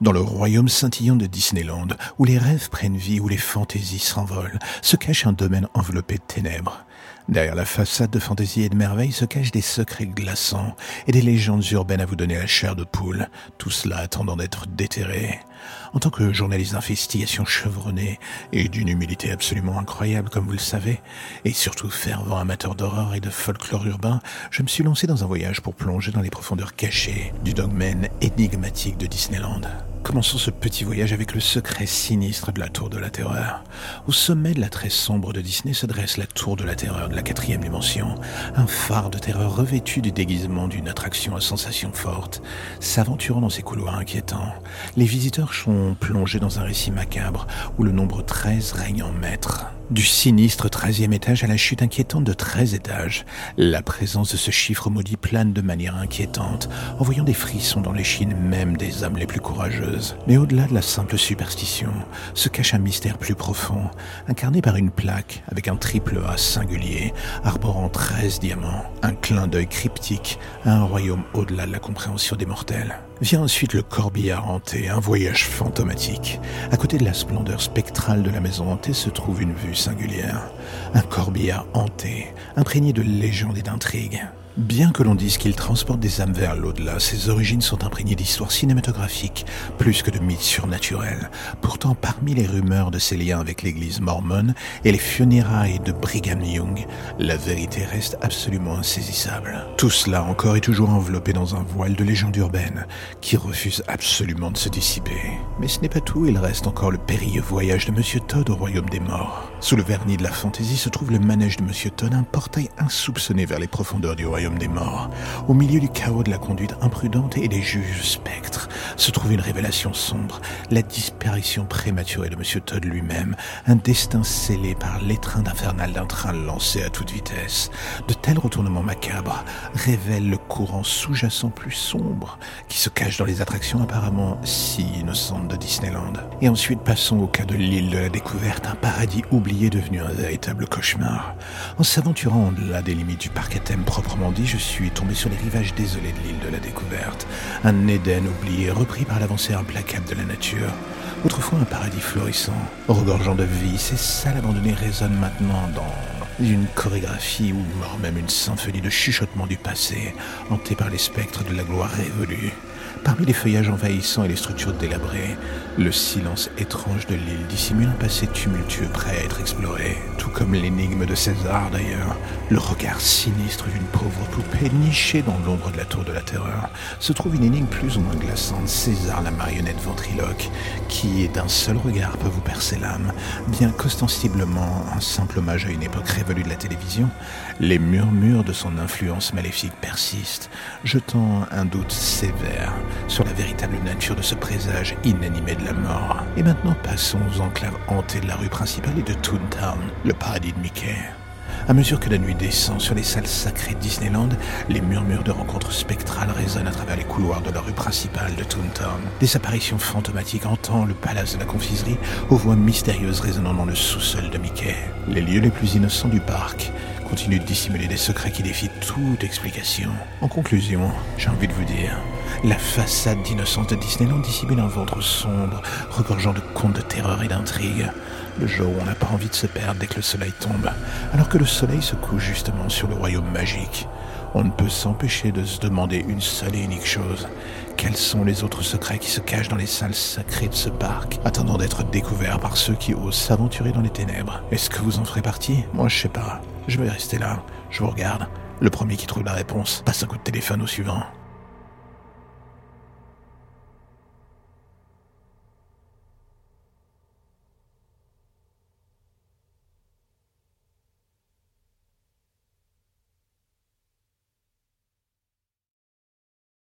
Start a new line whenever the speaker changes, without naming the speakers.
Dans le royaume scintillant de Disneyland, où les rêves prennent vie, où les fantaisies s'envolent, se cache un domaine enveloppé de ténèbres. Derrière la façade de fantaisie et de merveille se cachent des secrets glaçants et des légendes urbaines à vous donner la chair de poule, tout cela attendant d'être déterré. En tant que journaliste d'investigation chevronné et d'une humilité absolument incroyable comme vous le savez, et surtout fervent amateur d'horreur et de folklore urbain, je me suis lancé dans un voyage pour plonger dans les profondeurs cachées du dogmen énigmatique de Disneyland. Commençons ce petit voyage avec le secret sinistre de la Tour de la Terreur. Au sommet de la très sombre de Disney se dresse la Tour de la Terreur de la quatrième dimension, un phare de terreur revêtu du déguisement d'une attraction à sensation forte. S'aventurant dans ces couloirs inquiétants, les visiteurs sont plongés dans un récit macabre où le nombre 13 règne en maître. Du sinistre 13e étage à la chute inquiétante de 13 étages, la présence de ce chiffre maudit plane de manière inquiétante, envoyant des frissons dans l'échine même des âmes les plus courageuses. Mais au-delà de la simple superstition, se cache un mystère plus profond, incarné par une plaque avec un triple A singulier, arborant 13 diamants, un clin d'œil cryptique à un royaume au-delà de la compréhension des mortels. Vient ensuite le corbillard hanté, un voyage fantomatique. À côté de la splendeur spectrale de la maison hantée se trouve une vue singulière. Un corbillard hanté, imprégné de légendes et d'intrigues. Bien que l'on dise qu'il transporte des âmes vers l'au-delà, ses origines sont imprégnées d'histoires cinématographiques, plus que de mythes surnaturels. Pourtant, parmi les rumeurs de ses liens avec l'église mormone et les funérailles de Brigham Young, la vérité reste absolument insaisissable. Tout cela encore est toujours enveloppé dans un voile de légende urbaine qui refuse absolument de se dissiper. Mais ce n'est pas tout, il reste encore le périlleux voyage de Monsieur Todd au royaume des morts. Sous le vernis de la fantaisie se trouve le manège de Monsieur Todd, un portail insoupçonné vers les profondeurs du royaume des morts. Au milieu du chaos de la conduite imprudente et des juges spectres se trouve une révélation sombre, la disparition prématurée de M. Todd lui-même, un destin scellé par l'étreinte infernale d'un train lancé à toute vitesse. De tels retournements macabres révèlent le courant sous-jacent plus sombre qui se cache dans les attractions apparemment si innocentes de Disneyland. Et ensuite passons au cas de l'île de la découverte, un paradis oublié devenu un véritable cauchemar. En s'aventurant au-delà des limites du parc à thème proprement je suis tombé sur les rivages désolés de l'île de la découverte. Un Éden oublié, repris par l'avancée implacable de la nature. Autrefois un paradis florissant, regorgeant de vie, ces salles abandonnées résonnent maintenant dans une chorégraphie ou même une symphonie de chuchotements du passé, hantée par les spectres de la gloire révolue. Parmi les feuillages envahissants et les structures délabrées, le silence étrange de l'île dissimule un passé tumultueux prêt à être exploré, tout comme l'énigme de César d'ailleurs. Le regard sinistre d'une pauvre poupée nichée dans l'ombre de la tour de la terreur se trouve une énigme plus ou moins glaçante, César la marionnette ventriloque, qui d'un seul regard peut vous percer l'âme, bien qu'ostensiblement un simple hommage à une époque révolue de la télévision, les murmures de son influence maléfique persistent, jetant un doute sévère sur la véritable nature de ce présage inanimé de la mort. Et maintenant passons aux enclaves hantées de la rue principale et de Toontown, paradis de Mickey. À mesure que la nuit descend sur les salles sacrées de Disneyland, les murmures de rencontres spectrales résonnent à travers les couloirs de la rue principale de Toontown. Des apparitions fantomatiques entendent le palace de la confiserie aux voix mystérieuses résonnant dans le sous-sol de Mickey. Les lieux les plus innocents du parc continuent de dissimuler des secrets qui défient toute explication. En conclusion, j'ai envie de vous dire, la façade d'innocence de Disneyland dissimule un ventre sombre, regorgeant de contes de terreur et d'intrigue. Le jour où on n'a pas envie de se perdre dès que le soleil tombe, alors que le soleil se couche justement sur le royaume magique. On ne peut s'empêcher de se demander une seule et unique chose. Quels sont les autres secrets qui se cachent dans les salles sacrées de ce parc, attendant d'être découverts par ceux qui osent s'aventurer dans les ténèbres? Est-ce que vous en ferez partie? Moi, je sais pas. Je vais rester là. Je vous regarde. Le premier qui trouve la réponse passe un coup de téléphone au suivant.